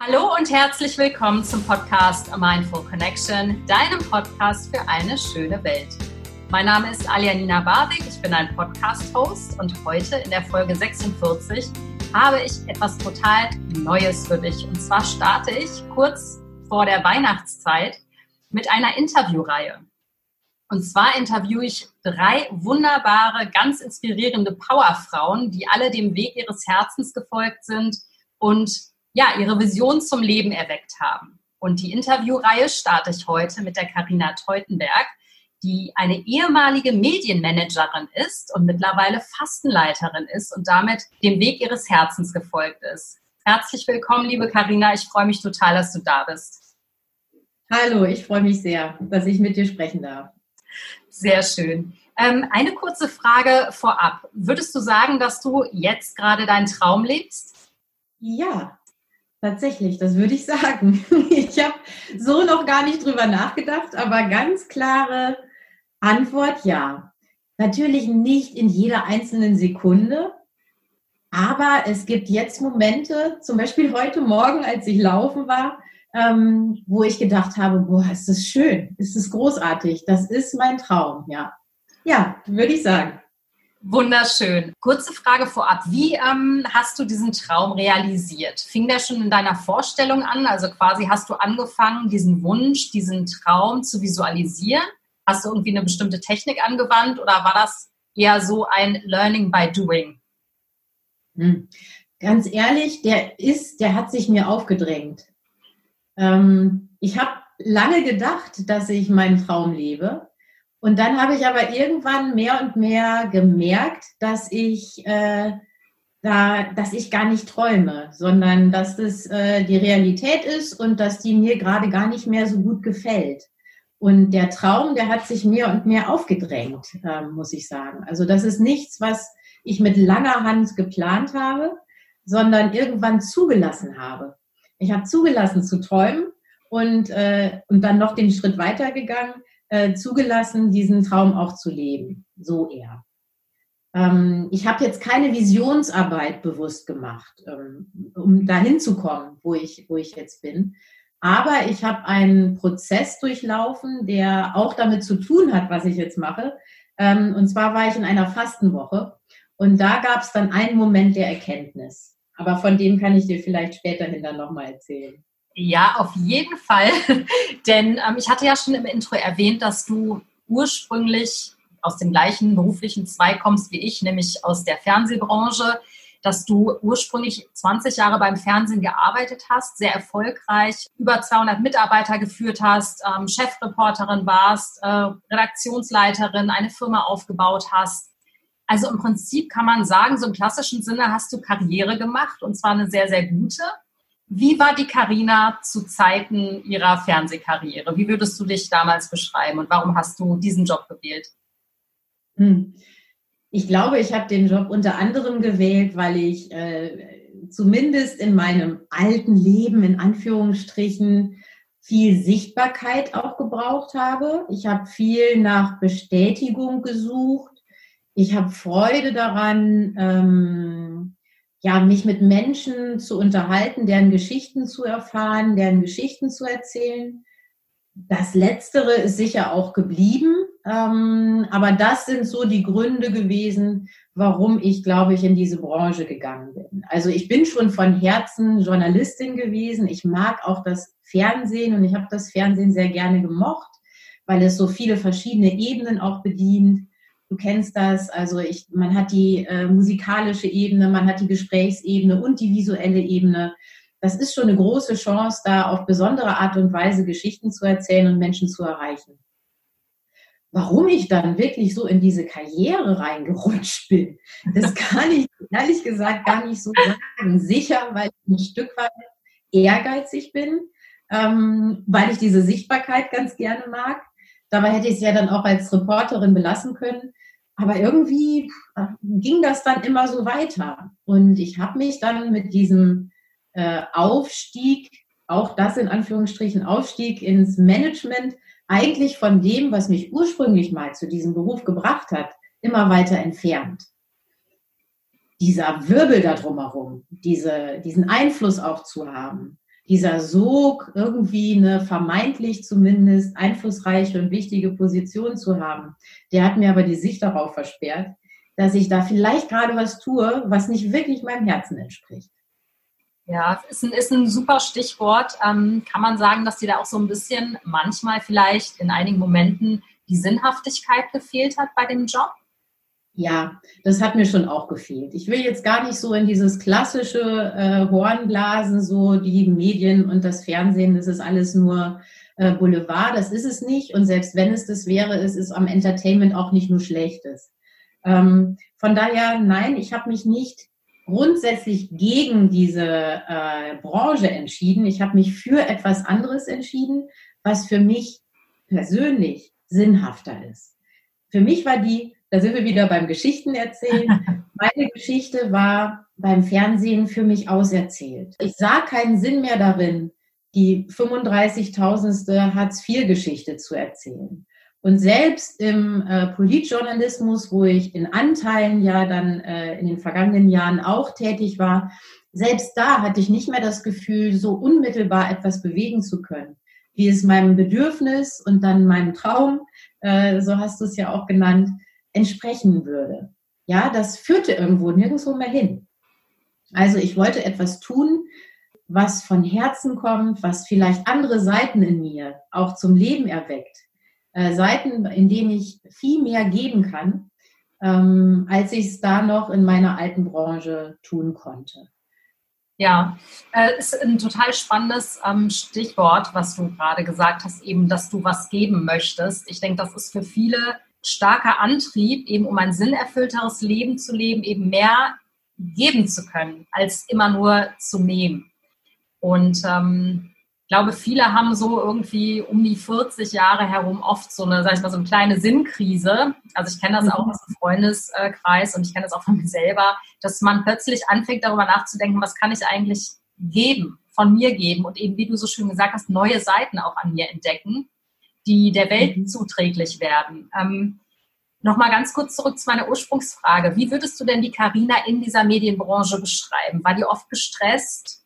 Hallo und herzlich willkommen zum Podcast A Mindful Connection, deinem Podcast für eine schöne Welt. Mein Name ist Alianina Barwig, ich bin ein Podcast-Host und heute in der Folge 46 habe ich etwas total Neues für dich. Und zwar starte ich kurz vor der Weihnachtszeit mit einer Interviewreihe. Und zwar interviewe ich drei wunderbare, ganz inspirierende Powerfrauen, die alle dem Weg ihres Herzens gefolgt sind und ja, ihre Vision zum Leben erweckt haben. Und die Interviewreihe starte ich heute mit der Karina Teutenberg, die eine ehemalige Medienmanagerin ist und mittlerweile Fastenleiterin ist und damit dem Weg ihres Herzens gefolgt ist. Herzlich willkommen, liebe Karina. Ich freue mich total, dass du da bist. Hallo, ich freue mich sehr, dass ich mit dir sprechen darf. Sehr schön. Ähm, eine kurze Frage vorab. Würdest du sagen, dass du jetzt gerade deinen Traum lebst? Ja, Tatsächlich, das würde ich sagen. Ich habe so noch gar nicht drüber nachgedacht, aber ganz klare Antwort ja. Natürlich nicht in jeder einzelnen Sekunde, aber es gibt jetzt Momente, zum Beispiel heute Morgen, als ich laufen war, ähm, wo ich gedacht habe, boah, ist das schön, ist das großartig, das ist mein Traum, ja. Ja, würde ich sagen. Wunderschön. Kurze Frage vorab. Wie ähm, hast du diesen Traum realisiert? Fing der schon in deiner Vorstellung an? Also quasi hast du angefangen, diesen Wunsch, diesen Traum zu visualisieren? Hast du irgendwie eine bestimmte Technik angewandt oder war das eher so ein Learning by Doing? Hm. Ganz ehrlich, der ist, der hat sich mir aufgedrängt. Ähm, ich habe lange gedacht, dass ich meinen Traum lebe. Und dann habe ich aber irgendwann mehr und mehr gemerkt, dass ich äh, da, dass ich gar nicht träume, sondern dass das äh, die Realität ist und dass die mir gerade gar nicht mehr so gut gefällt. Und der Traum, der hat sich mehr und mehr aufgedrängt, äh, muss ich sagen. Also das ist nichts, was ich mit langer Hand geplant habe, sondern irgendwann zugelassen habe. Ich habe zugelassen zu träumen und, äh, und dann noch den Schritt weitergegangen äh, zugelassen, diesen Traum auch zu leben. So eher. Ähm, ich habe jetzt keine Visionsarbeit bewusst gemacht, ähm, um dahin zu kommen, wo ich, wo ich jetzt bin. Aber ich habe einen Prozess durchlaufen, der auch damit zu tun hat, was ich jetzt mache. Ähm, und zwar war ich in einer Fastenwoche und da gab es dann einen Moment der Erkenntnis. Aber von dem kann ich dir vielleicht späterhin dann nochmal erzählen. Ja, auf jeden Fall. Denn ähm, ich hatte ja schon im Intro erwähnt, dass du ursprünglich aus dem gleichen beruflichen Zweig kommst wie ich, nämlich aus der Fernsehbranche, dass du ursprünglich 20 Jahre beim Fernsehen gearbeitet hast, sehr erfolgreich, über 200 Mitarbeiter geführt hast, ähm, Chefreporterin warst, äh, Redaktionsleiterin, eine Firma aufgebaut hast. Also im Prinzip kann man sagen, so im klassischen Sinne hast du Karriere gemacht und zwar eine sehr, sehr gute. Wie war die Karina zu Zeiten ihrer Fernsehkarriere? Wie würdest du dich damals beschreiben und warum hast du diesen Job gewählt? Hm. Ich glaube, ich habe den Job unter anderem gewählt, weil ich äh, zumindest in meinem alten Leben in Anführungsstrichen viel Sichtbarkeit auch gebraucht habe. Ich habe viel nach Bestätigung gesucht. Ich habe Freude daran, ähm, ja, mich mit Menschen zu unterhalten, deren Geschichten zu erfahren, deren Geschichten zu erzählen. Das Letztere ist sicher auch geblieben, ähm, aber das sind so die Gründe gewesen, warum ich, glaube ich, in diese Branche gegangen bin. Also ich bin schon von Herzen Journalistin gewesen. Ich mag auch das Fernsehen und ich habe das Fernsehen sehr gerne gemocht, weil es so viele verschiedene Ebenen auch bedient. Du kennst das, also ich, man hat die äh, musikalische Ebene, man hat die Gesprächsebene und die visuelle Ebene. Das ist schon eine große Chance, da auf besondere Art und Weise Geschichten zu erzählen und Menschen zu erreichen. Warum ich dann wirklich so in diese Karriere reingerutscht bin, das kann ich ehrlich gesagt gar nicht so sagen. Sicher, weil ich ein Stück weit ehrgeizig bin, ähm, weil ich diese Sichtbarkeit ganz gerne mag. Dabei hätte ich es ja dann auch als Reporterin belassen können. Aber irgendwie äh, ging das dann immer so weiter. Und ich habe mich dann mit diesem äh, Aufstieg, auch das in Anführungsstrichen Aufstieg ins Management, eigentlich von dem, was mich ursprünglich mal zu diesem Beruf gebracht hat, immer weiter entfernt. Dieser Wirbel da drumherum, diese, diesen Einfluss auch zu haben, dieser Sog, irgendwie eine vermeintlich zumindest einflussreiche und wichtige Position zu haben, der hat mir aber die Sicht darauf versperrt, dass ich da vielleicht gerade was tue, was nicht wirklich meinem Herzen entspricht. Ja, ist ein, ist ein super Stichwort. Ähm, kann man sagen, dass dir da auch so ein bisschen manchmal vielleicht in einigen Momenten die Sinnhaftigkeit gefehlt hat bei dem Job? Ja, das hat mir schon auch gefehlt. Ich will jetzt gar nicht so in dieses klassische äh, Hornblasen, so die Medien und das Fernsehen, das ist alles nur äh, Boulevard, das ist es nicht. Und selbst wenn es das wäre, ist es am Entertainment auch nicht nur Schlechtes. Ähm, von daher, nein, ich habe mich nicht grundsätzlich gegen diese äh, Branche entschieden. Ich habe mich für etwas anderes entschieden, was für mich persönlich sinnhafter ist. Für mich war die da sind wir wieder beim Geschichten erzählen. Meine Geschichte war beim Fernsehen für mich auserzählt. Ich sah keinen Sinn mehr darin, die 35.000. Hartz-IV-Geschichte zu erzählen. Und selbst im äh, Politjournalismus, wo ich in Anteilen ja dann äh, in den vergangenen Jahren auch tätig war, selbst da hatte ich nicht mehr das Gefühl, so unmittelbar etwas bewegen zu können, wie es meinem Bedürfnis und dann meinem Traum, äh, so hast du es ja auch genannt, entsprechen würde. Ja, das führte irgendwo nirgendwo mehr hin. Also ich wollte etwas tun, was von Herzen kommt, was vielleicht andere Seiten in mir auch zum Leben erweckt. Äh, Seiten, in denen ich viel mehr geben kann, ähm, als ich es da noch in meiner alten Branche tun konnte. Ja, äh, ist ein total spannendes ähm, Stichwort, was du gerade gesagt hast, eben, dass du was geben möchtest. Ich denke, das ist für viele starker Antrieb, eben um ein sinnerfüllteres Leben zu leben, eben mehr geben zu können, als immer nur zu nehmen. Und ähm, ich glaube, viele haben so irgendwie um die 40 Jahre herum oft so eine, sag ich mal, so eine kleine Sinnkrise. Also ich kenne das auch aus dem Freundeskreis und ich kenne das auch von mir selber, dass man plötzlich anfängt, darüber nachzudenken, was kann ich eigentlich geben, von mir geben und eben, wie du so schön gesagt hast, neue Seiten auch an mir entdecken die der Welt mhm. zuträglich werden. Ähm, Nochmal ganz kurz zurück zu meiner Ursprungsfrage. Wie würdest du denn die Karina in dieser Medienbranche beschreiben? War die oft gestresst?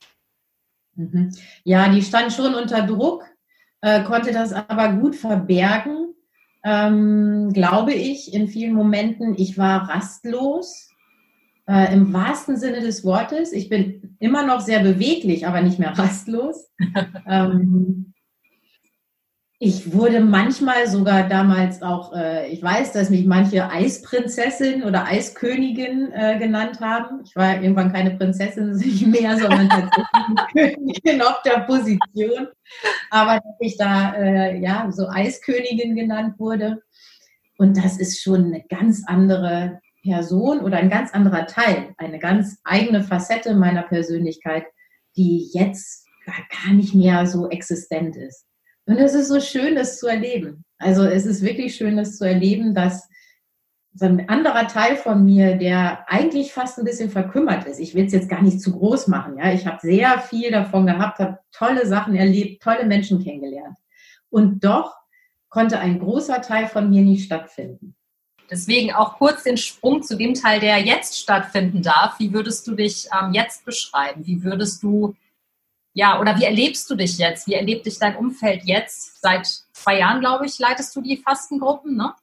Mhm. Ja, die stand schon unter Druck, äh, konnte das aber gut verbergen, ähm, glaube ich, in vielen Momenten. Ich war rastlos, äh, im wahrsten Sinne des Wortes. Ich bin immer noch sehr beweglich, aber nicht mehr rastlos. ähm, ich wurde manchmal sogar damals auch, äh, ich weiß, dass mich manche Eisprinzessin oder Eiskönigin äh, genannt haben. Ich war irgendwann keine Prinzessin nicht mehr, sondern tatsächlich Königin auf der Position. Aber dass ich da äh, ja so Eiskönigin genannt wurde. Und das ist schon eine ganz andere Person oder ein ganz anderer Teil, eine ganz eigene Facette meiner Persönlichkeit, die jetzt gar nicht mehr so existent ist. Und es ist so schön, das zu erleben. Also es ist wirklich schön, das zu erleben, dass so ein anderer Teil von mir, der eigentlich fast ein bisschen verkümmert ist. Ich will es jetzt gar nicht zu groß machen. Ja, ich habe sehr viel davon gehabt, habe tolle Sachen erlebt, tolle Menschen kennengelernt. Und doch konnte ein großer Teil von mir nicht stattfinden. Deswegen auch kurz den Sprung zu dem Teil, der jetzt stattfinden darf. Wie würdest du dich ähm, jetzt beschreiben? Wie würdest du ja, oder wie erlebst du dich jetzt? Wie erlebt dich dein Umfeld jetzt? Seit zwei Jahren, glaube ich, leitest du die Fastengruppen, ne?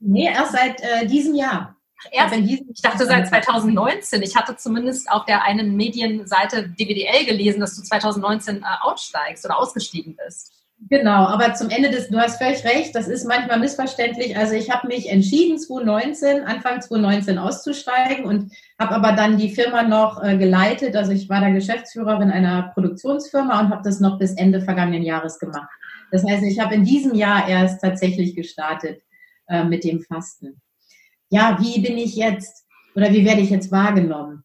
Nee, erst seit äh, diesem Jahr. Erst, ich dachte seit 2019. Ich hatte zumindest auf der einen Medienseite DWDL gelesen, dass du 2019 äh, aussteigst oder ausgestiegen bist. Genau, aber zum Ende des, du hast völlig recht, das ist manchmal missverständlich. Also ich habe mich entschieden, 2019, Anfang 2019 auszusteigen und habe aber dann die Firma noch äh, geleitet. Also ich war da Geschäftsführerin einer Produktionsfirma und habe das noch bis Ende vergangenen Jahres gemacht. Das heißt, ich habe in diesem Jahr erst tatsächlich gestartet äh, mit dem Fasten. Ja, wie bin ich jetzt oder wie werde ich jetzt wahrgenommen?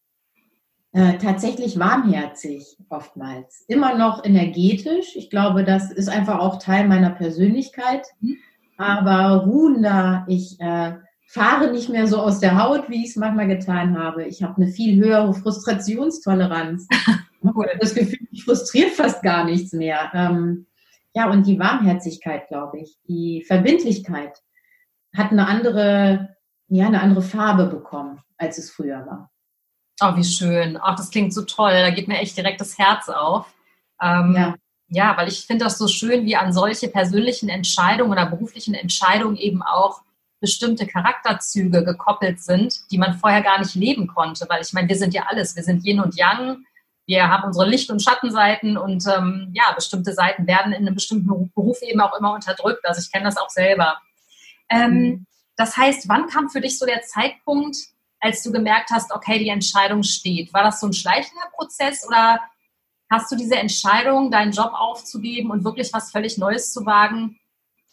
Äh, tatsächlich warmherzig oftmals, immer noch energetisch. Ich glaube, das ist einfach auch Teil meiner Persönlichkeit. Mhm. Aber ruhender, ich äh, fahre nicht mehr so aus der Haut, wie ich es manchmal getan habe. Ich habe eine viel höhere Frustrationstoleranz. das Gefühl, ich frustriert fast gar nichts mehr. Ähm, ja, und die Warmherzigkeit, glaube ich, die Verbindlichkeit hat eine andere, ja, eine andere Farbe bekommen, als es früher war. Oh, wie schön. Ach, das klingt so toll. Da geht mir echt direkt das Herz auf. Ähm, ja. ja, weil ich finde das so schön, wie an solche persönlichen Entscheidungen oder beruflichen Entscheidungen eben auch bestimmte Charakterzüge gekoppelt sind, die man vorher gar nicht leben konnte. Weil ich meine, wir sind ja alles, wir sind Yin und Yang, wir haben unsere Licht- und Schattenseiten und ähm, ja, bestimmte Seiten werden in einem bestimmten Beruf eben auch immer unterdrückt. Also ich kenne das auch selber. Ähm, mhm. Das heißt, wann kam für dich so der Zeitpunkt, als du gemerkt hast, okay, die Entscheidung steht? War das so ein schleichender Prozess oder hast du diese Entscheidung, deinen Job aufzugeben und wirklich was völlig Neues zu wagen,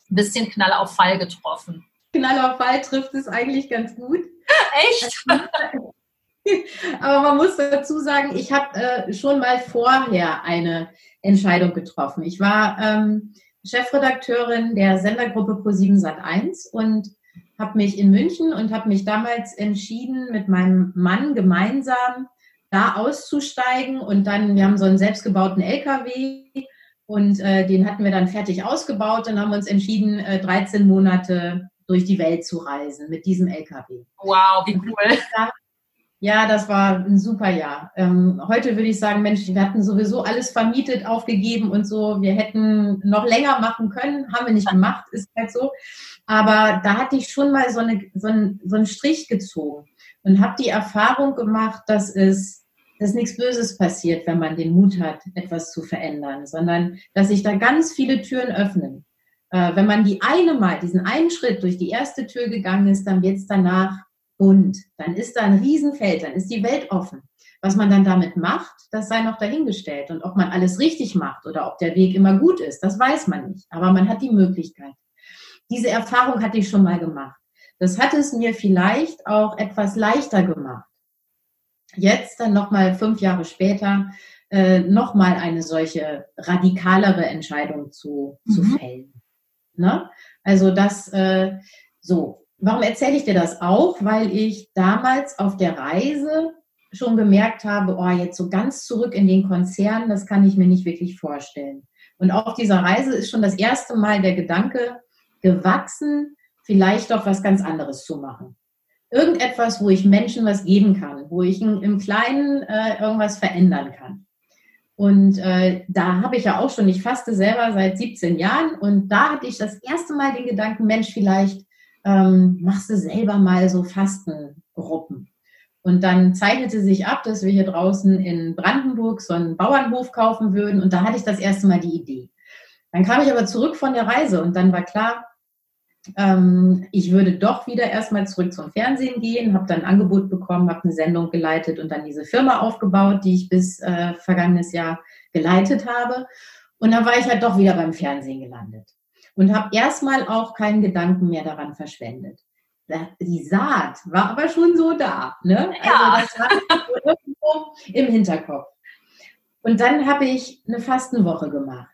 ein bisschen Knall auf Fall getroffen? Knall auf Fall trifft es eigentlich ganz gut. Echt? Aber man muss dazu sagen, ich habe äh, schon mal vorher eine Entscheidung getroffen. Ich war ähm, Chefredakteurin der Sendergruppe Pro7 Sat1 und habe mich in München und habe mich damals entschieden, mit meinem Mann gemeinsam da auszusteigen und dann, wir haben so einen selbstgebauten LKW und äh, den hatten wir dann fertig ausgebaut. Dann haben wir uns entschieden, äh, 13 Monate durch die Welt zu reisen mit diesem LKW. Wow, wie cool. Ja, das war ein super Jahr. Ähm, heute würde ich sagen, Mensch, wir hatten sowieso alles vermietet, aufgegeben und so. Wir hätten noch länger machen können, haben wir nicht gemacht, ist halt so. Aber da hatte ich schon mal so, eine, so, einen, so einen Strich gezogen und habe die Erfahrung gemacht, dass es dass nichts Böses passiert, wenn man den Mut hat, etwas zu verändern, sondern dass sich da ganz viele Türen öffnen. Äh, wenn man die eine Mal, diesen einen Schritt durch die erste Tür gegangen ist, dann wird es danach bunt. Dann ist da ein Riesenfeld, dann ist die Welt offen. Was man dann damit macht, das sei noch dahingestellt. Und ob man alles richtig macht oder ob der Weg immer gut ist, das weiß man nicht. Aber man hat die Möglichkeit. Diese Erfahrung hatte ich schon mal gemacht. Das hat es mir vielleicht auch etwas leichter gemacht. Jetzt dann nochmal fünf Jahre später äh, nochmal eine solche radikalere Entscheidung zu, mhm. zu fällen. Ne? Also das äh, so. Warum erzähle ich dir das auch? Weil ich damals auf der Reise schon gemerkt habe, oh, jetzt so ganz zurück in den Konzern, das kann ich mir nicht wirklich vorstellen. Und auf dieser Reise ist schon das erste Mal der Gedanke gewachsen, vielleicht doch was ganz anderes zu machen. Irgendetwas, wo ich Menschen was geben kann, wo ich im Kleinen äh, irgendwas verändern kann. Und äh, da habe ich ja auch schon, ich faste selber seit 17 Jahren und da hatte ich das erste Mal den Gedanken, Mensch, vielleicht ähm, machst du selber mal so Fastengruppen. Und dann zeichnete sich ab, dass wir hier draußen in Brandenburg so einen Bauernhof kaufen würden. Und da hatte ich das erste Mal die Idee. Dann kam ich aber zurück von der Reise und dann war klar, ich würde doch wieder erstmal zurück zum Fernsehen gehen, habe dann ein Angebot bekommen, habe eine Sendung geleitet und dann diese Firma aufgebaut, die ich bis äh, vergangenes Jahr geleitet habe. Und dann war ich halt doch wieder beim Fernsehen gelandet und habe erstmal auch keinen Gedanken mehr daran verschwendet. Die Saat war aber schon so da. Ne? Ja. Also das war so irgendwo im Hinterkopf. Und dann habe ich eine Fastenwoche gemacht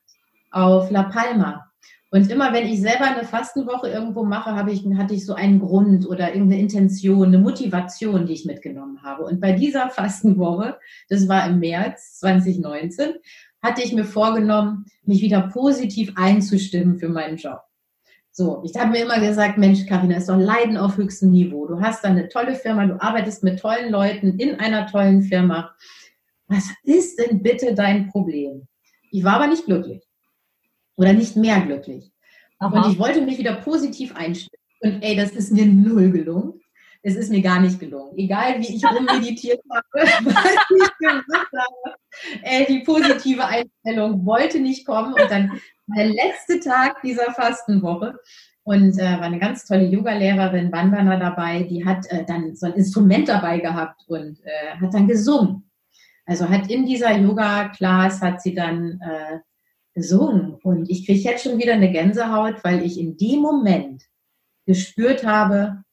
auf La Palma. Und immer wenn ich selber eine Fastenwoche irgendwo mache, habe ich, hatte ich so einen Grund oder irgendeine Intention, eine Motivation, die ich mitgenommen habe. Und bei dieser Fastenwoche, das war im März 2019, hatte ich mir vorgenommen, mich wieder positiv einzustimmen für meinen Job. So, ich habe mir immer gesagt, Mensch, Karina, ist doch Leiden auf höchstem Niveau. Du hast da eine tolle Firma, du arbeitest mit tollen Leuten in einer tollen Firma. Was ist denn bitte dein Problem? Ich war aber nicht glücklich oder nicht mehr glücklich. Aha. Und ich wollte mich wieder positiv einstimmen. Und ey, das ist mir null gelungen es ist mir gar nicht gelungen. Egal wie ich rummeditiert habe, was ich gemacht habe, äh, die positive Einstellung wollte nicht kommen. Und dann der letzte Tag dieser Fastenwoche und äh, war eine ganz tolle Yogalehrerin, Bandana dabei, die hat äh, dann so ein Instrument dabei gehabt und äh, hat dann gesungen. Also hat in dieser Yoga-Class hat sie dann äh, gesungen. Und ich kriege jetzt schon wieder eine Gänsehaut, weil ich in dem Moment gespürt habe,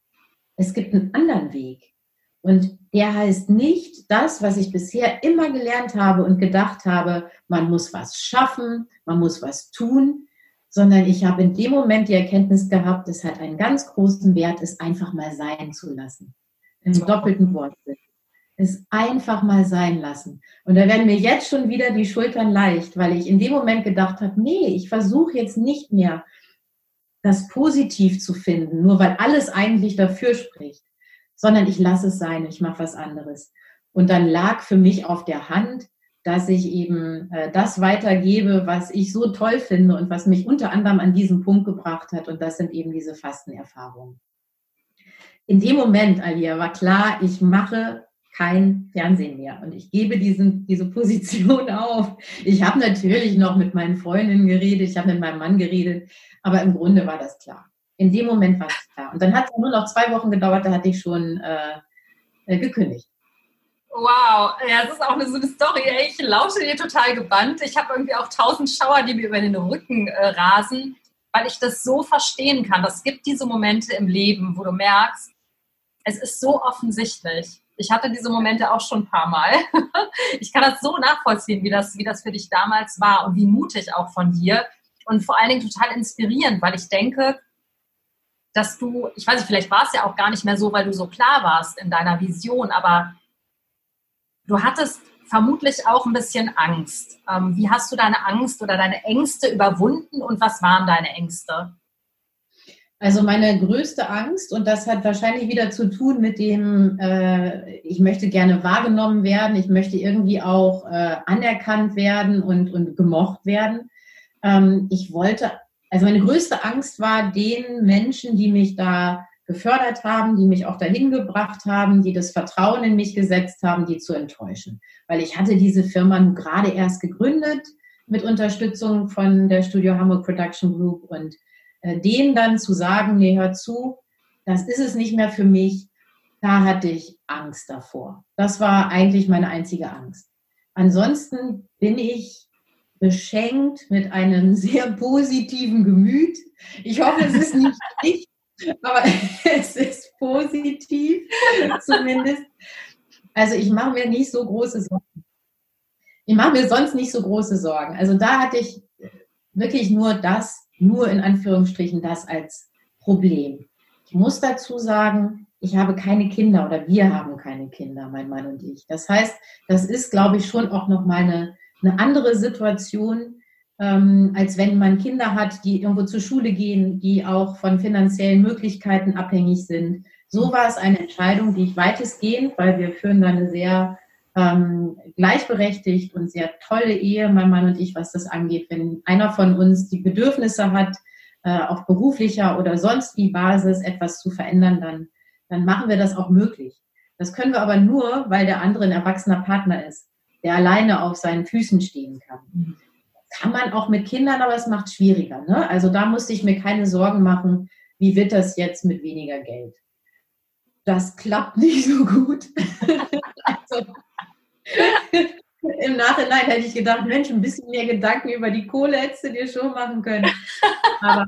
es gibt einen anderen Weg. Und der heißt nicht das, was ich bisher immer gelernt habe und gedacht habe, man muss was schaffen, man muss was tun, sondern ich habe in dem Moment die Erkenntnis gehabt, es hat einen ganz großen Wert, es einfach mal sein zu lassen. Im doppelten Wortsinn. Es einfach mal sein lassen. Und da werden mir jetzt schon wieder die Schultern leicht, weil ich in dem Moment gedacht habe, nee, ich versuche jetzt nicht mehr das positiv zu finden, nur weil alles eigentlich dafür spricht, sondern ich lasse es sein, ich mache was anderes. Und dann lag für mich auf der Hand, dass ich eben äh, das weitergebe, was ich so toll finde und was mich unter anderem an diesen Punkt gebracht hat. Und das sind eben diese Fastenerfahrungen. In dem Moment, Alia, war klar, ich mache kein Fernsehen mehr und ich gebe diesen, diese Position auf. Ich habe natürlich noch mit meinen Freundinnen geredet, ich habe mit meinem Mann geredet, aber im Grunde war das klar. In dem Moment war es klar. Und dann hat es nur noch zwei Wochen gedauert, da hatte ich schon äh, äh gekündigt. Wow, ja, das ist auch eine so eine Story. Ich lausche dir total gebannt. Ich habe irgendwie auch tausend Schauer, die mir über den Rücken äh, rasen, weil ich das so verstehen kann. Es gibt diese Momente im Leben, wo du merkst, es ist so offensichtlich. Ich hatte diese Momente auch schon ein paar Mal. Ich kann das so nachvollziehen, wie das, wie das für dich damals war und wie mutig auch von dir und vor allen Dingen total inspirierend, weil ich denke, dass du, ich weiß nicht, vielleicht war es ja auch gar nicht mehr so, weil du so klar warst in deiner Vision, aber Du hattest vermutlich auch ein bisschen Angst. Ähm, wie hast du deine Angst oder deine Ängste überwunden und was waren deine Ängste? Also meine größte Angst, und das hat wahrscheinlich wieder zu tun mit dem, äh, ich möchte gerne wahrgenommen werden, ich möchte irgendwie auch äh, anerkannt werden und, und gemocht werden. Ähm, ich wollte, also meine größte Angst war den Menschen, die mich da gefördert haben, die mich auch dahin gebracht haben, die das Vertrauen in mich gesetzt haben, die zu enttäuschen. Weil ich hatte diese Firma nun gerade erst gegründet mit Unterstützung von der Studio Hamburg Production Group und denen dann zu sagen, nee, hör zu, das ist es nicht mehr für mich, da hatte ich Angst davor. Das war eigentlich meine einzige Angst. Ansonsten bin ich beschenkt mit einem sehr positiven Gemüt. Ich hoffe, es ist nicht ich, aber es ist positiv zumindest. Also ich mache mir nicht so große Sorgen. Ich mache mir sonst nicht so große Sorgen. Also da hatte ich wirklich nur das, nur in Anführungsstrichen das als Problem. Ich muss dazu sagen, ich habe keine Kinder oder wir haben keine Kinder, mein Mann und ich. Das heißt, das ist, glaube ich, schon auch noch meine eine andere Situation, ähm, als wenn man Kinder hat, die irgendwo zur Schule gehen, die auch von finanziellen Möglichkeiten abhängig sind. So war es eine Entscheidung, die ich weitestgehend, weil wir führen da eine sehr ähm, gleichberechtigt und sehr tolle Ehe, mein Mann und ich, was das angeht. Wenn einer von uns die Bedürfnisse hat, äh, auf beruflicher oder sonst wie Basis etwas zu verändern, dann, dann machen wir das auch möglich. Das können wir aber nur, weil der andere ein erwachsener Partner ist, der alleine auf seinen Füßen stehen kann. Kann man auch mit Kindern, aber es macht schwieriger. Ne? Also da musste ich mir keine Sorgen machen, wie wird das jetzt mit weniger Geld. Das klappt nicht so gut. also, Im Nachhinein hätte ich gedacht, Mensch, ein bisschen mehr Gedanken über die Kohle hättest du dir schon machen können. Aber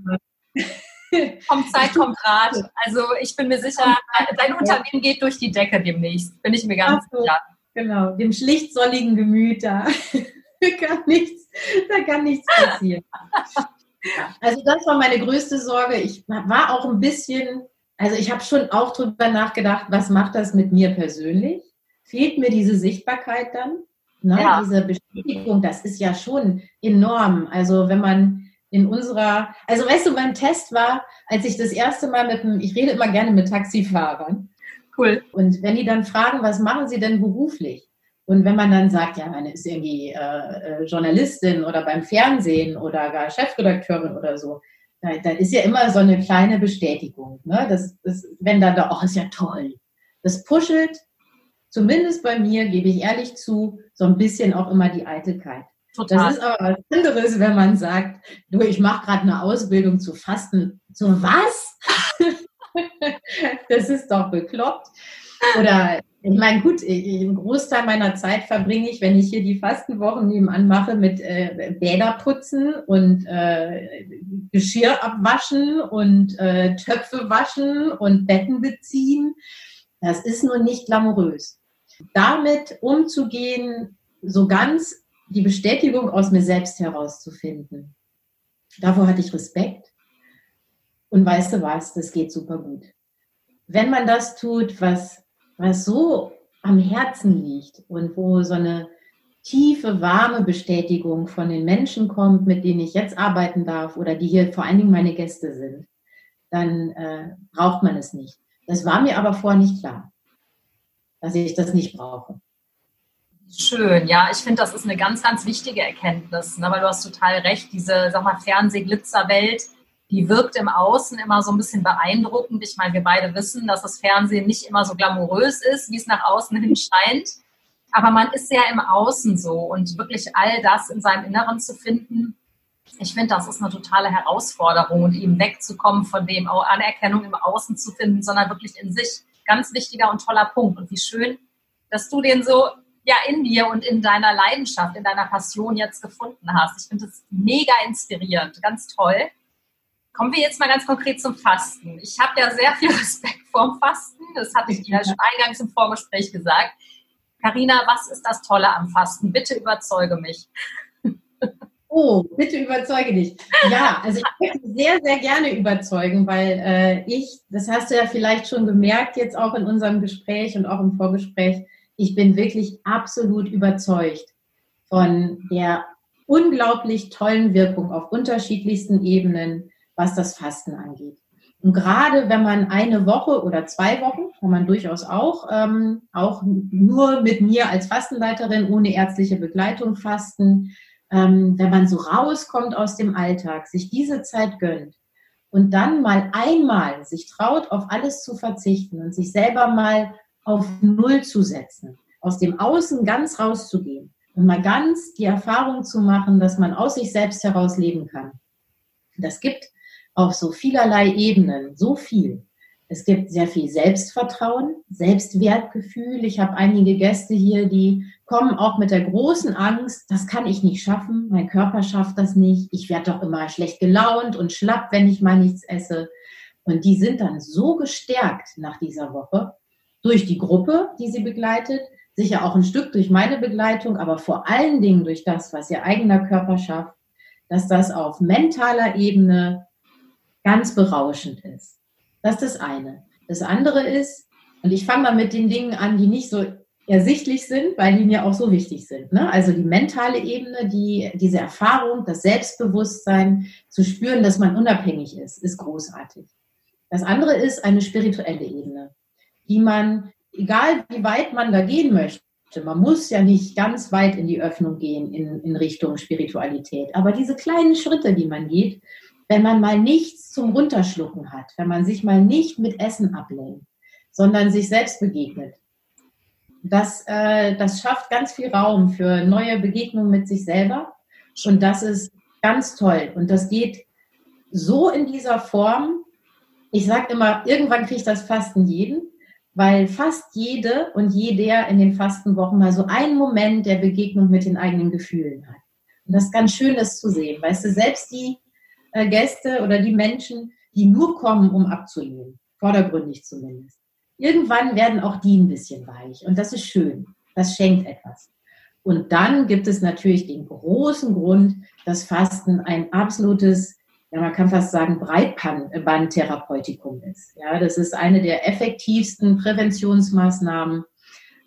kommt Zeit, kommt Rat. Also ich bin mir sicher, dein Unternehmen geht durch die Decke demnächst, bin ich mir ganz so, sicher. Genau, dem schlicht-solligen Gemüt da. kann nichts, da kann nichts passieren. Also das war meine größte Sorge. Ich war auch ein bisschen, also ich habe schon auch drüber nachgedacht, was macht das mit mir persönlich? Fehlt mir diese Sichtbarkeit dann? Ne? Ja. Diese Bestätigung, das ist ja schon enorm. Also wenn man in unserer, also weißt du, beim Test war, als ich das erste Mal mit dem, ich rede immer gerne mit Taxifahrern. Cool. Und wenn die dann fragen, was machen sie denn beruflich? Und wenn man dann sagt, ja, man ist irgendwie äh, äh, Journalistin oder beim Fernsehen oder gar Chefredakteurin oder so, da, da ist ja immer so eine kleine Bestätigung. Ne? Das, das, wenn da, da, oh, ist ja toll. Das puschelt, zumindest bei mir, gebe ich ehrlich zu, so ein bisschen auch immer die Eitelkeit. Total. Das ist aber was anderes, wenn man sagt, du, ich mache gerade eine Ausbildung zu Fasten. So was? das ist doch bekloppt. Oder ich meine, gut, im Großteil meiner Zeit verbringe ich, wenn ich hier die Fastenwochen nebenan mache, mit äh, Bäder putzen und äh, Geschirr abwaschen und äh, Töpfe waschen und Betten beziehen. Das ist nur nicht glamourös. Damit umzugehen, so ganz die Bestätigung aus mir selbst herauszufinden, davor hatte ich Respekt. Und weißt du was, das geht super gut. Wenn man das tut, was was so am Herzen liegt und wo so eine tiefe, warme Bestätigung von den Menschen kommt, mit denen ich jetzt arbeiten darf oder die hier vor allen Dingen meine Gäste sind, dann äh, braucht man es nicht. Das war mir aber vorher nicht klar, dass ich das nicht brauche. Schön, ja, ich finde, das ist eine ganz, ganz wichtige Erkenntnis, ne? weil du hast total recht, diese, sag mal, Fernsehglitzerwelt, die wirkt im Außen immer so ein bisschen beeindruckend. Ich meine, wir beide wissen, dass das Fernsehen nicht immer so glamourös ist, wie es nach außen hin scheint. Aber man ist ja im Außen so und wirklich all das in seinem Inneren zu finden, ich finde, das ist eine totale Herausforderung und eben wegzukommen von dem Anerkennung im Außen zu finden, sondern wirklich in sich. Ganz wichtiger und toller Punkt. Und wie schön, dass du den so ja in dir und in deiner Leidenschaft, in deiner Passion jetzt gefunden hast. Ich finde es mega inspirierend, ganz toll. Kommen wir jetzt mal ganz konkret zum Fasten. Ich habe ja sehr viel Respekt vorm Fasten. Das hatte ich dir ja schon eingangs im Vorgespräch gesagt. Karina, was ist das Tolle am Fasten? Bitte überzeuge mich. Oh, bitte überzeuge dich. Ja, also ich möchte sehr, sehr gerne überzeugen, weil äh, ich, das hast du ja vielleicht schon gemerkt jetzt auch in unserem Gespräch und auch im Vorgespräch, ich bin wirklich absolut überzeugt von der unglaublich tollen Wirkung auf unterschiedlichsten Ebenen, was das Fasten angeht. Und gerade wenn man eine Woche oder zwei Wochen, kann man durchaus auch, ähm, auch nur mit mir als Fastenleiterin ohne ärztliche Begleitung fasten, ähm, wenn man so rauskommt aus dem Alltag, sich diese Zeit gönnt und dann mal einmal sich traut, auf alles zu verzichten und sich selber mal auf Null zu setzen, aus dem Außen ganz rauszugehen und mal ganz die Erfahrung zu machen, dass man aus sich selbst heraus leben kann. Das gibt auf so vielerlei Ebenen so viel. Es gibt sehr viel Selbstvertrauen, Selbstwertgefühl. Ich habe einige Gäste hier, die kommen auch mit der großen Angst, das kann ich nicht schaffen, mein Körper schafft das nicht, ich werde doch immer schlecht gelaunt und schlapp, wenn ich mal nichts esse. Und die sind dann so gestärkt nach dieser Woche durch die Gruppe, die sie begleitet, sicher auch ein Stück durch meine Begleitung, aber vor allen Dingen durch das, was ihr eigener Körper schafft, dass das auf mentaler Ebene ganz berauschend ist. Das ist das eine. Das andere ist, und ich fange mal mit den Dingen an, die nicht so ersichtlich sind, weil die mir auch so wichtig sind. Ne? Also die mentale Ebene, die, diese Erfahrung, das Selbstbewusstsein zu spüren, dass man unabhängig ist, ist großartig. Das andere ist eine spirituelle Ebene, die man, egal wie weit man da gehen möchte, man muss ja nicht ganz weit in die Öffnung gehen in, in Richtung Spiritualität, aber diese kleinen Schritte, die man geht, wenn man mal nichts zum Runterschlucken hat, wenn man sich mal nicht mit Essen ablenkt, sondern sich selbst begegnet. Das, äh, das schafft ganz viel Raum für neue Begegnungen mit sich selber. Und das ist ganz toll. Und das geht so in dieser Form. Ich sage immer, irgendwann kriegt das Fasten jeden, weil fast jede und jeder in den Fastenwochen mal so einen Moment der Begegnung mit den eigenen Gefühlen hat. Und das ist ganz schön, das zu sehen. Weißt du, selbst die äh, Gäste oder die Menschen, die nur kommen, um abzulehnen, vordergründig zumindest. Irgendwann werden auch die ein bisschen weich und das ist schön. Das schenkt etwas. Und dann gibt es natürlich den großen Grund, dass Fasten ein absolutes, ja, man kann fast sagen, Breitbandtherapeutikum ist. Ja, das ist eine der effektivsten Präventionsmaßnahmen.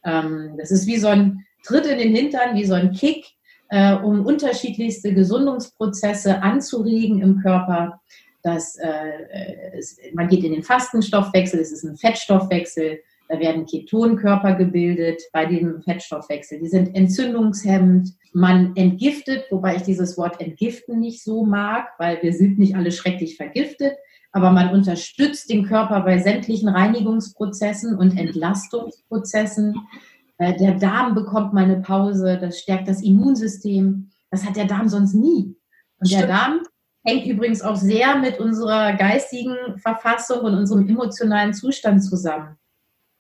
Ähm, das ist wie so ein Tritt in den Hintern, wie so ein Kick, äh, um unterschiedlichste Gesundungsprozesse anzuregen im Körper. Das, äh, man geht in den Fastenstoffwechsel, es ist ein Fettstoffwechsel, da werden Ketonkörper gebildet bei dem Fettstoffwechsel. Die sind entzündungshemmend. Man entgiftet, wobei ich dieses Wort entgiften nicht so mag, weil wir sind nicht alle schrecklich vergiftet. Aber man unterstützt den Körper bei sämtlichen Reinigungsprozessen und Entlastungsprozessen. Äh, der Darm bekommt mal eine Pause, das stärkt das Immunsystem. Das hat der Darm sonst nie. Und Stimmt. der Darm hängt übrigens auch sehr mit unserer geistigen Verfassung und unserem emotionalen Zustand zusammen.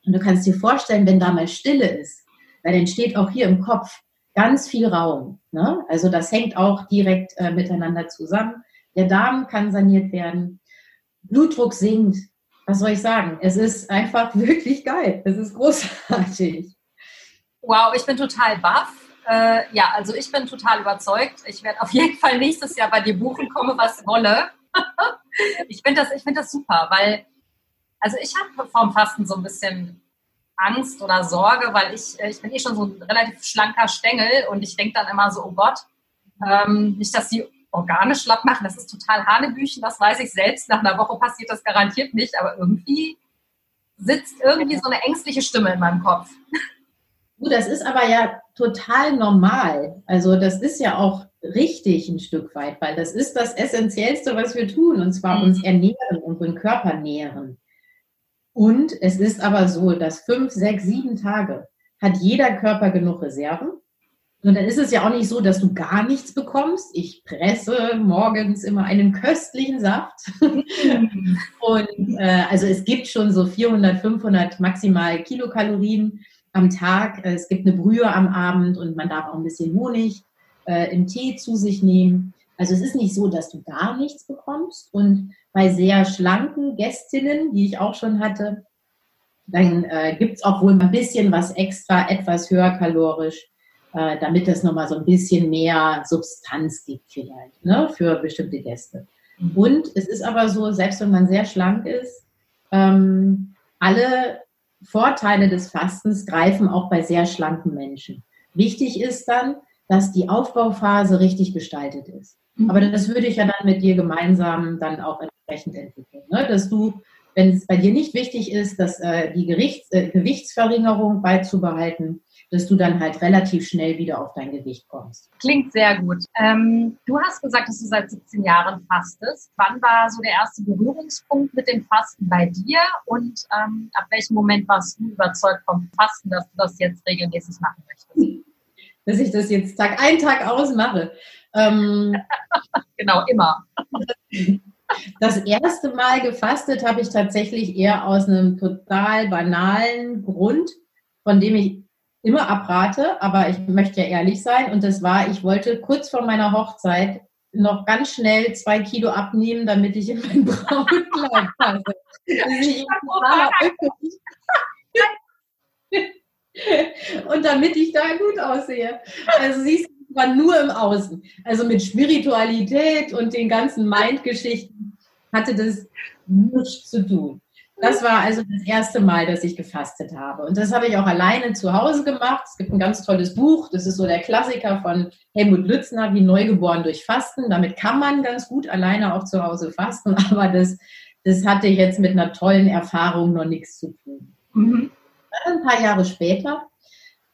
Und du kannst dir vorstellen, wenn da mal Stille ist, dann entsteht auch hier im Kopf ganz viel Raum. Ne? Also das hängt auch direkt äh, miteinander zusammen. Der Darm kann saniert werden, Blutdruck sinkt. Was soll ich sagen? Es ist einfach wirklich geil. Es ist großartig. Wow, ich bin total baff. Äh, ja, also ich bin total überzeugt. Ich werde auf jeden Fall nächstes Jahr bei dir buchen, komme was wolle. ich finde das, find das super, weil, also ich habe vorm Fasten so ein bisschen Angst oder Sorge, weil ich, äh, ich bin eh schon so ein relativ schlanker Stängel und ich denke dann immer so, oh Gott, ähm, nicht, dass die Organe schlapp machen, das ist total Hanebüchen, das weiß ich selbst. Nach einer Woche passiert das garantiert nicht, aber irgendwie sitzt irgendwie so eine ängstliche Stimme in meinem Kopf. Das ist aber ja total normal. Also das ist ja auch richtig ein Stück weit, weil das ist das Essentiellste, was wir tun, und zwar uns mhm. ernähren, unseren Körper nähren. Und es ist aber so, dass fünf, sechs, sieben Tage hat jeder Körper genug Reserven. Und dann ist es ja auch nicht so, dass du gar nichts bekommst. Ich presse morgens immer einen köstlichen Saft. und äh, also es gibt schon so 400, 500 maximal Kilokalorien am Tag. Es gibt eine Brühe am Abend und man darf auch ein bisschen Honig äh, im Tee zu sich nehmen. Also es ist nicht so, dass du gar nichts bekommst. Und bei sehr schlanken Gästinnen, die ich auch schon hatte, dann äh, gibt es auch wohl ein bisschen was extra, etwas höher kalorisch, äh, damit es nochmal so ein bisschen mehr Substanz gibt vielleicht ne, für bestimmte Gäste. Mhm. Und es ist aber so, selbst wenn man sehr schlank ist, ähm, alle Vorteile des Fastens greifen auch bei sehr schlanken Menschen. Wichtig ist dann, dass die Aufbauphase richtig gestaltet ist. Mhm. Aber das würde ich ja dann mit dir gemeinsam dann auch entsprechend entwickeln. Ne? Dass du, wenn es bei dir nicht wichtig ist, dass äh, die Gerichts, äh, Gewichtsverringerung beizubehalten, dass du dann halt relativ schnell wieder auf dein Gewicht kommst. Klingt sehr gut. Ähm, du hast gesagt, dass du seit 17 Jahren fastest. Wann war so der erste Berührungspunkt mit dem Fasten bei dir und ähm, ab welchem Moment warst du überzeugt vom Fasten, dass du das jetzt regelmäßig machen möchtest? Dass ich das jetzt Tag ein, Tag aus mache. Ähm, genau, immer. Das erste Mal gefastet habe ich tatsächlich eher aus einem total banalen Grund, von dem ich immer abrate, aber ich möchte ja ehrlich sein. Und das war, ich wollte kurz vor meiner Hochzeit noch ganz schnell zwei Kilo abnehmen, damit ich in mein Brautkleid passe. Und damit ich da gut aussehe. Also siehst du, war nur im Außen. Also mit Spiritualität und den ganzen Mind-Geschichten hatte das nichts zu tun. Das war also das erste Mal, dass ich gefastet habe. Und das habe ich auch alleine zu Hause gemacht. Es gibt ein ganz tolles Buch. Das ist so der Klassiker von Helmut Lützner, wie Neugeboren durch Fasten. Damit kann man ganz gut alleine auch zu Hause fasten. Aber das, das hatte jetzt mit einer tollen Erfahrung noch nichts zu tun. Mhm. Ein paar Jahre später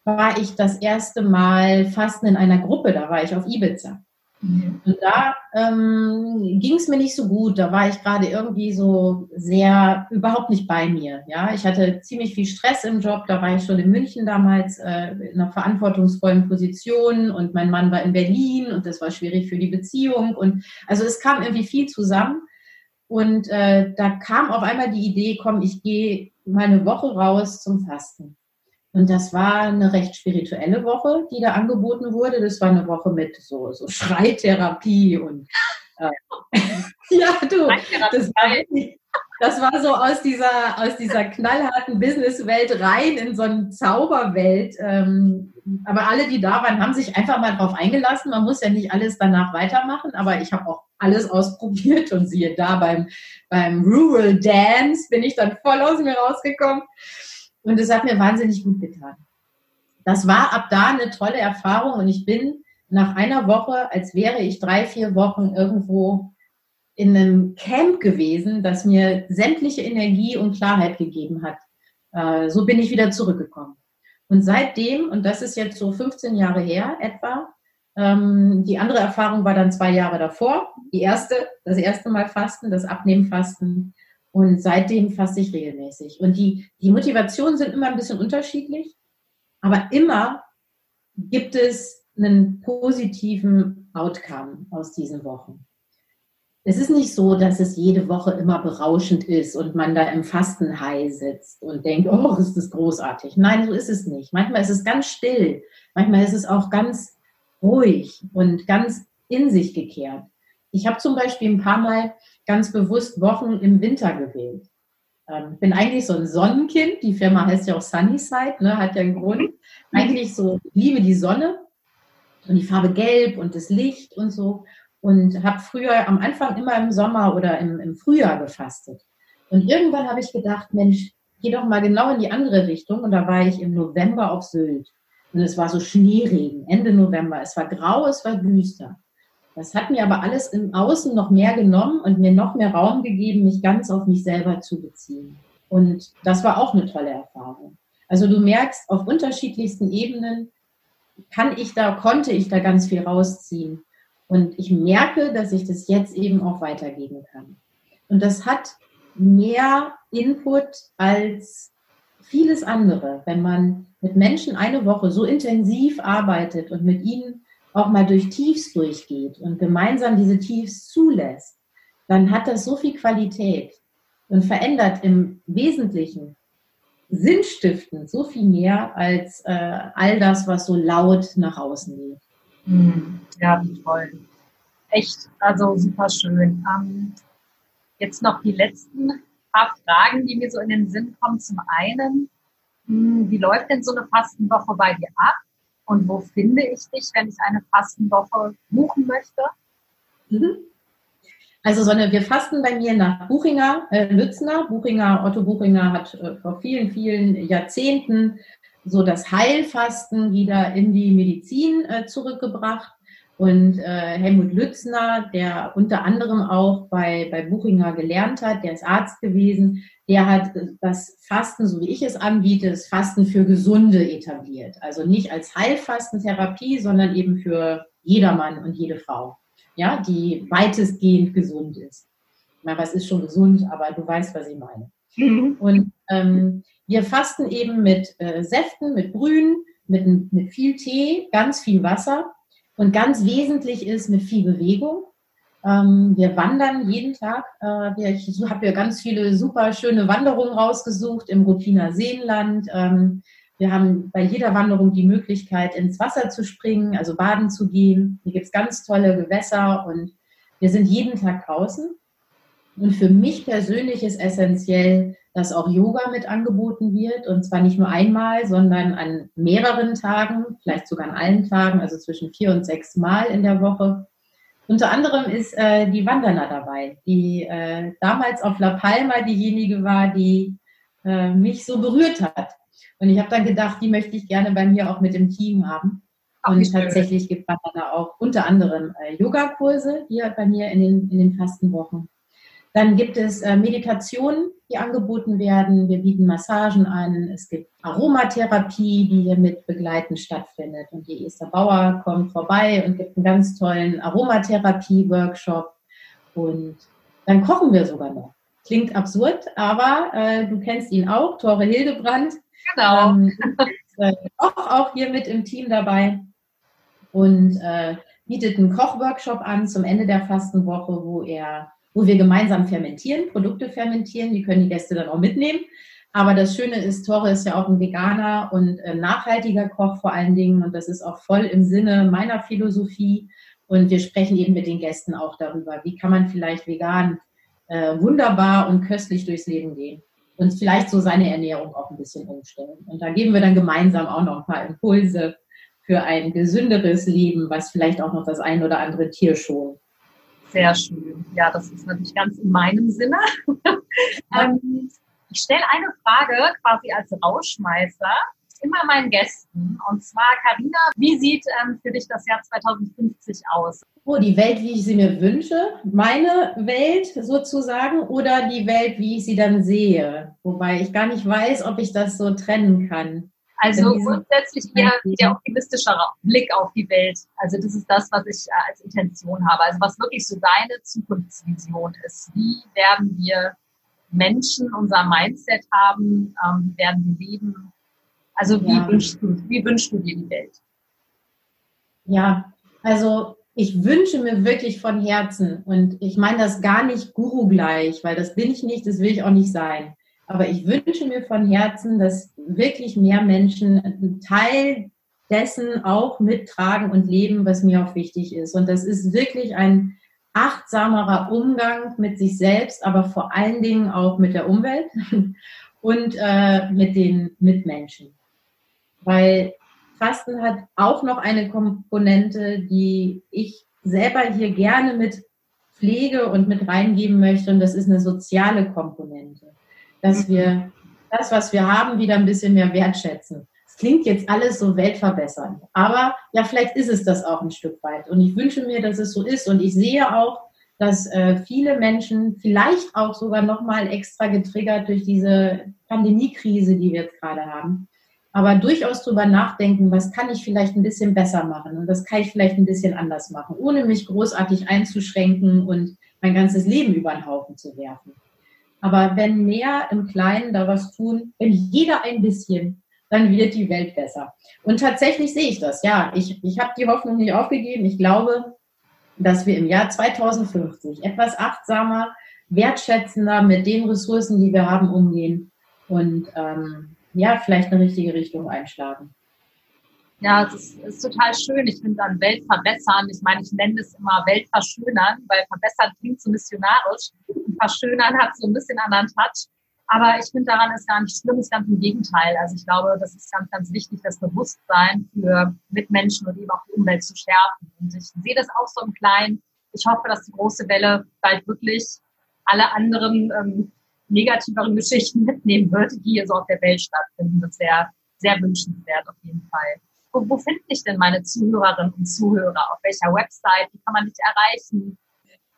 war ich das erste Mal fasten in einer Gruppe. Da war ich auf Ibiza. Mhm. Und da ähm, ging es mir nicht so gut. Da war ich gerade irgendwie so sehr überhaupt nicht bei mir. Ja, ich hatte ziemlich viel Stress im Job. Da war ich schon in München damals äh, in einer verantwortungsvollen Position und mein Mann war in Berlin und das war schwierig für die Beziehung. Und also es kam irgendwie viel zusammen. Und äh, da kam auf einmal die Idee, komm, ich gehe mal eine Woche raus zum Fasten. Und das war eine recht spirituelle Woche, die da angeboten wurde. Das war eine Woche mit so, so Schreitherapie und äh, ja, du, das war, das war so aus dieser, aus dieser knallharten Businesswelt rein in so eine Zauberwelt. Ähm, aber alle, die da waren, haben sich einfach mal drauf eingelassen. Man muss ja nicht alles danach weitermachen, aber ich habe auch alles ausprobiert und siehe da beim, beim Rural Dance bin ich dann voll aus mir rausgekommen. Und es hat mir wahnsinnig gut getan. Das war ab da eine tolle Erfahrung und ich bin nach einer Woche, als wäre ich drei, vier Wochen irgendwo in einem Camp gewesen, das mir sämtliche Energie und Klarheit gegeben hat. Äh, so bin ich wieder zurückgekommen. Und seitdem, und das ist jetzt so 15 Jahre her etwa, ähm, die andere Erfahrung war dann zwei Jahre davor. Die erste, das erste Mal Fasten, das Abnehmfasten. Und seitdem fasse ich regelmäßig. Und die, die Motivationen sind immer ein bisschen unterschiedlich, aber immer gibt es einen positiven Outcome aus diesen Wochen. Es ist nicht so, dass es jede Woche immer berauschend ist und man da im Fastenhai sitzt und denkt, oh, ist das großartig. Nein, so ist es nicht. Manchmal ist es ganz still. Manchmal ist es auch ganz ruhig und ganz in sich gekehrt. Ich habe zum Beispiel ein paar Mal ganz bewusst Wochen im Winter gewählt. Ähm, bin eigentlich so ein Sonnenkind. Die Firma heißt ja auch Sunnyside, ne, hat ja einen Grund. Eigentlich so, liebe die Sonne und die Farbe Gelb und das Licht und so. Und habe früher am Anfang immer im Sommer oder im, im Frühjahr gefastet. Und irgendwann habe ich gedacht, Mensch, geh doch mal genau in die andere Richtung. Und da war ich im November auf Sylt. Und es war so Schneeregen, Ende November. Es war grau, es war düster. Das hat mir aber alles im Außen noch mehr genommen und mir noch mehr Raum gegeben, mich ganz auf mich selber zu beziehen. Und das war auch eine tolle Erfahrung. Also du merkst, auf unterschiedlichsten Ebenen kann ich da, konnte ich da ganz viel rausziehen. Und ich merke, dass ich das jetzt eben auch weitergeben kann. Und das hat mehr Input als vieles andere, wenn man mit Menschen eine Woche so intensiv arbeitet und mit ihnen auch mal durch Tiefs durchgeht und gemeinsam diese Tiefs zulässt, dann hat das so viel Qualität und verändert im Wesentlichen sinnstiftend so viel mehr als äh, all das, was so laut nach außen geht. Hm, ja, toll. Echt, also super schön. Ähm, jetzt noch die letzten paar Fragen, die mir so in den Sinn kommen. Zum einen, hm, wie läuft denn so eine Fastenwoche bei dir ab? Und wo finde ich dich, wenn ich eine Fastenwoche buchen möchte? Mhm. Also so wir fasten bei mir nach Buchinger, äh, Lützner. Buchinger, Otto Buchinger hat äh, vor vielen, vielen Jahrzehnten so das Heilfasten wieder in die Medizin äh, zurückgebracht. Und äh, Helmut Lützner, der unter anderem auch bei, bei Buchinger gelernt hat, der ist Arzt gewesen, der hat das Fasten, so wie ich es anbiete, das Fasten für Gesunde etabliert. Also nicht als Heilfastentherapie, sondern eben für jedermann und jede Frau, ja, die weitestgehend gesund ist. Na, was ist schon gesund, aber du weißt, was ich meine. Mhm. Und ähm, wir fasten eben mit äh, Säften, mit Brühen, mit, mit viel Tee, ganz viel Wasser und ganz wesentlich ist mit viel Bewegung. Ähm, wir wandern jeden Tag. Äh, ich habe ja ganz viele super schöne Wanderungen rausgesucht im Ruppiner Seenland. Ähm, wir haben bei jeder Wanderung die Möglichkeit, ins Wasser zu springen, also baden zu gehen. Hier gibt es ganz tolle Gewässer und wir sind jeden Tag draußen. Und für mich persönlich ist essentiell, dass auch Yoga mit angeboten wird und zwar nicht nur einmal, sondern an mehreren Tagen, vielleicht sogar an allen Tagen, also zwischen vier und sechs Mal in der Woche. Unter anderem ist äh, die Wanderner dabei, die äh, damals auf La Palma diejenige war, die äh, mich so berührt hat. Und ich habe dann gedacht, die möchte ich gerne bei mir auch mit im Team haben. Ach, und tatsächlich gibt Wanderner auch unter anderem äh, Yogakurse hier bei mir in den, in den Fastenwochen. Dann gibt es äh, Meditationen, die angeboten werden. Wir bieten Massagen an. Es gibt Aromatherapie, die hier mit begleitend stattfindet. Und die Esther Bauer kommt vorbei und gibt einen ganz tollen Aromatherapie-Workshop. Und dann kochen wir sogar noch. Klingt absurd, aber äh, du kennst ihn auch, Tore Hildebrand. Genau. Ähm, ist, äh, auch, auch hier mit im Team dabei und äh, bietet einen Kochworkshop an zum Ende der Fastenwoche, wo er wo wir gemeinsam fermentieren, Produkte fermentieren, die können die Gäste dann auch mitnehmen. Aber das Schöne ist, Tore ist ja auch ein veganer und äh, nachhaltiger Koch vor allen Dingen und das ist auch voll im Sinne meiner Philosophie. Und wir sprechen eben mit den Gästen auch darüber, wie kann man vielleicht vegan äh, wunderbar und köstlich durchs Leben gehen und vielleicht so seine Ernährung auch ein bisschen umstellen. Und da geben wir dann gemeinsam auch noch ein paar Impulse für ein gesünderes Leben, was vielleicht auch noch das ein oder andere Tier schont. Sehr schön. Ja, das ist natürlich ganz in meinem Sinne. ähm, ich stelle eine Frage quasi als Rauschmeißer immer meinen Gästen. Und zwar, Karina, wie sieht ähm, für dich das Jahr 2050 aus? Oh, die Welt, wie ich sie mir wünsche, meine Welt sozusagen, oder die Welt, wie ich sie dann sehe. Wobei ich gar nicht weiß, ob ich das so trennen kann. Also grundsätzlich eher der optimistischere Blick auf die Welt. Also das ist das, was ich äh, als Intention habe. Also was wirklich so deine Zukunftsvision ist. Wie werden wir Menschen unser Mindset haben? Ähm, wie werden wir leben? Also wie, ja. wünschst du, wie wünschst du dir die Welt? Ja, also ich wünsche mir wirklich von Herzen und ich meine das gar nicht Guru gleich, weil das bin ich nicht, das will ich auch nicht sein. Aber ich wünsche mir von Herzen, dass wirklich mehr Menschen einen Teil dessen auch mittragen und leben, was mir auch wichtig ist. Und das ist wirklich ein achtsamerer Umgang mit sich selbst, aber vor allen Dingen auch mit der Umwelt und äh, mit den Mitmenschen. Weil Fasten hat auch noch eine Komponente, die ich selber hier gerne mit pflege und mit reingeben möchte, und das ist eine soziale Komponente dass wir das, was wir haben, wieder ein bisschen mehr wertschätzen. Es klingt jetzt alles so weltverbessernd, aber ja, vielleicht ist es das auch ein Stück weit. Und ich wünsche mir, dass es so ist. Und ich sehe auch, dass äh, viele Menschen vielleicht auch sogar nochmal extra getriggert durch diese Pandemiekrise, die wir jetzt gerade haben, aber durchaus drüber nachdenken, was kann ich vielleicht ein bisschen besser machen und was kann ich vielleicht ein bisschen anders machen, ohne mich großartig einzuschränken und mein ganzes Leben über den Haufen zu werfen. Aber wenn mehr im Kleinen da was tun, wenn jeder ein bisschen, dann wird die Welt besser. Und tatsächlich sehe ich das. Ja, ich, ich habe die Hoffnung nicht aufgegeben. Ich glaube, dass wir im Jahr 2050 etwas achtsamer, wertschätzender mit den Ressourcen, die wir haben, umgehen und ähm, ja, vielleicht eine richtige Richtung einschlagen. Ja, es ist, ist, total schön. Ich finde dann Welt verbessern. Ich meine, ich nenne es immer Welt verschönern, weil verbessern klingt so missionarisch. Und verschönern hat so ein bisschen anderen Touch. Aber ich finde daran ist gar nicht schlimm, ist ganz im Gegenteil. Also ich glaube, das ist ganz, ganz wichtig, das Bewusstsein für Mitmenschen und eben auch die Umwelt zu schärfen. Und ich sehe das auch so im Kleinen. Ich hoffe, dass die große Welle bald wirklich alle anderen ähm, negativeren Geschichten mitnehmen wird, die hier so auf der Welt stattfinden. Das wäre sehr wünschenswert auf jeden Fall. Wo, wo finden sich denn meine Zuhörerinnen und Zuhörer? Auf welcher Website? Wie kann man dich erreichen?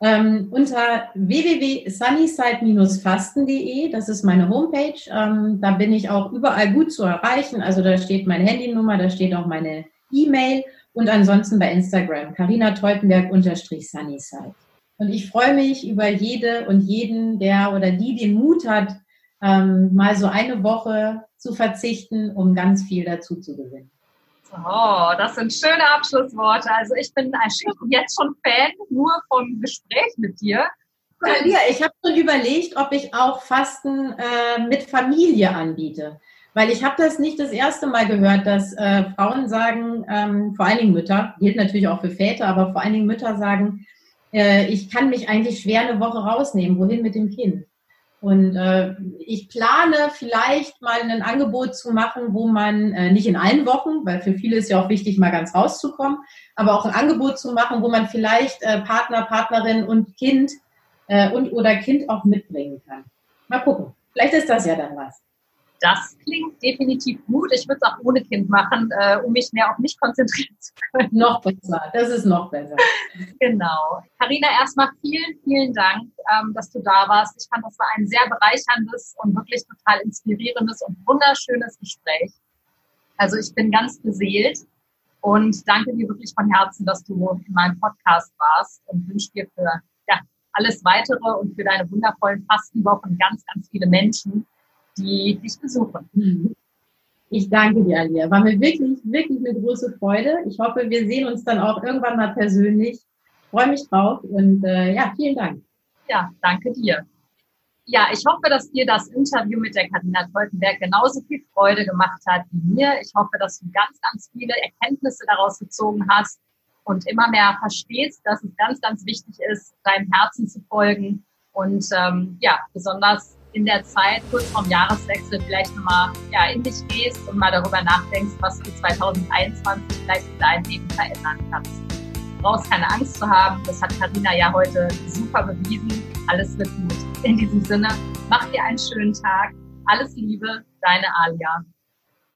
Ähm, unter www.sunnyside-fasten.de, das ist meine Homepage. Ähm, da bin ich auch überall gut zu erreichen. Also da steht meine Handynummer, da steht auch meine E-Mail und ansonsten bei Instagram, Carina Teutenberg-Sunnyside. Und ich freue mich über jede und jeden, der oder die den Mut hat, ähm, mal so eine Woche zu verzichten, um ganz viel dazu zu gewinnen. Oh, das sind schöne Abschlussworte. Also ich bin jetzt schon Fan nur vom Gespräch mit dir. Ja, ich habe schon überlegt, ob ich auch Fasten äh, mit Familie anbiete. Weil ich habe das nicht das erste Mal gehört, dass äh, Frauen sagen, ähm, vor allen Dingen Mütter, gilt natürlich auch für Väter, aber vor allen Dingen Mütter sagen, äh, ich kann mich eigentlich schwer eine Woche rausnehmen. Wohin mit dem Kind? Und äh, ich plane vielleicht mal ein Angebot zu machen, wo man äh, nicht in allen Wochen, weil für viele ist ja auch wichtig, mal ganz rauszukommen, aber auch ein Angebot zu machen, wo man vielleicht äh, Partner, Partnerin und Kind äh, und oder Kind auch mitbringen kann. Mal gucken. Vielleicht ist das ja dann was. Das klingt definitiv gut. Ich würde es auch ohne Kind machen, äh, um mich mehr auf mich konzentrieren zu können. Noch besser. Das ist noch besser. genau. Karina, erstmal vielen, vielen Dank, ähm, dass du da warst. Ich fand, das war ein sehr bereicherndes und wirklich total inspirierendes und wunderschönes Gespräch. Also ich bin ganz beseelt und danke dir wirklich von Herzen, dass du in meinem Podcast warst und wünsche dir für ja, alles weitere und für deine wundervollen Fastenwochen ganz, ganz viele Menschen, die dich besuchen. Ich danke dir, Alia. War mir wirklich, wirklich eine große Freude. Ich hoffe, wir sehen uns dann auch irgendwann mal persönlich. Ich freue mich drauf und äh, ja, vielen Dank. Ja, danke dir. Ja, ich hoffe, dass dir das Interview mit der Katharina Teutenberg genauso viel Freude gemacht hat wie mir. Ich hoffe, dass du ganz, ganz viele Erkenntnisse daraus gezogen hast und immer mehr verstehst, dass es ganz, ganz wichtig ist, deinem Herzen zu folgen und ähm, ja, besonders in der Zeit kurz vorm Jahreswechsel vielleicht nochmal ja, in dich gehst und mal darüber nachdenkst, was du 2021 vielleicht in deinem Leben verändern kannst. Du brauchst keine Angst zu haben, das hat Karina ja heute super bewiesen. Alles wird gut. In diesem Sinne, mach dir einen schönen Tag. Alles Liebe, deine Alia.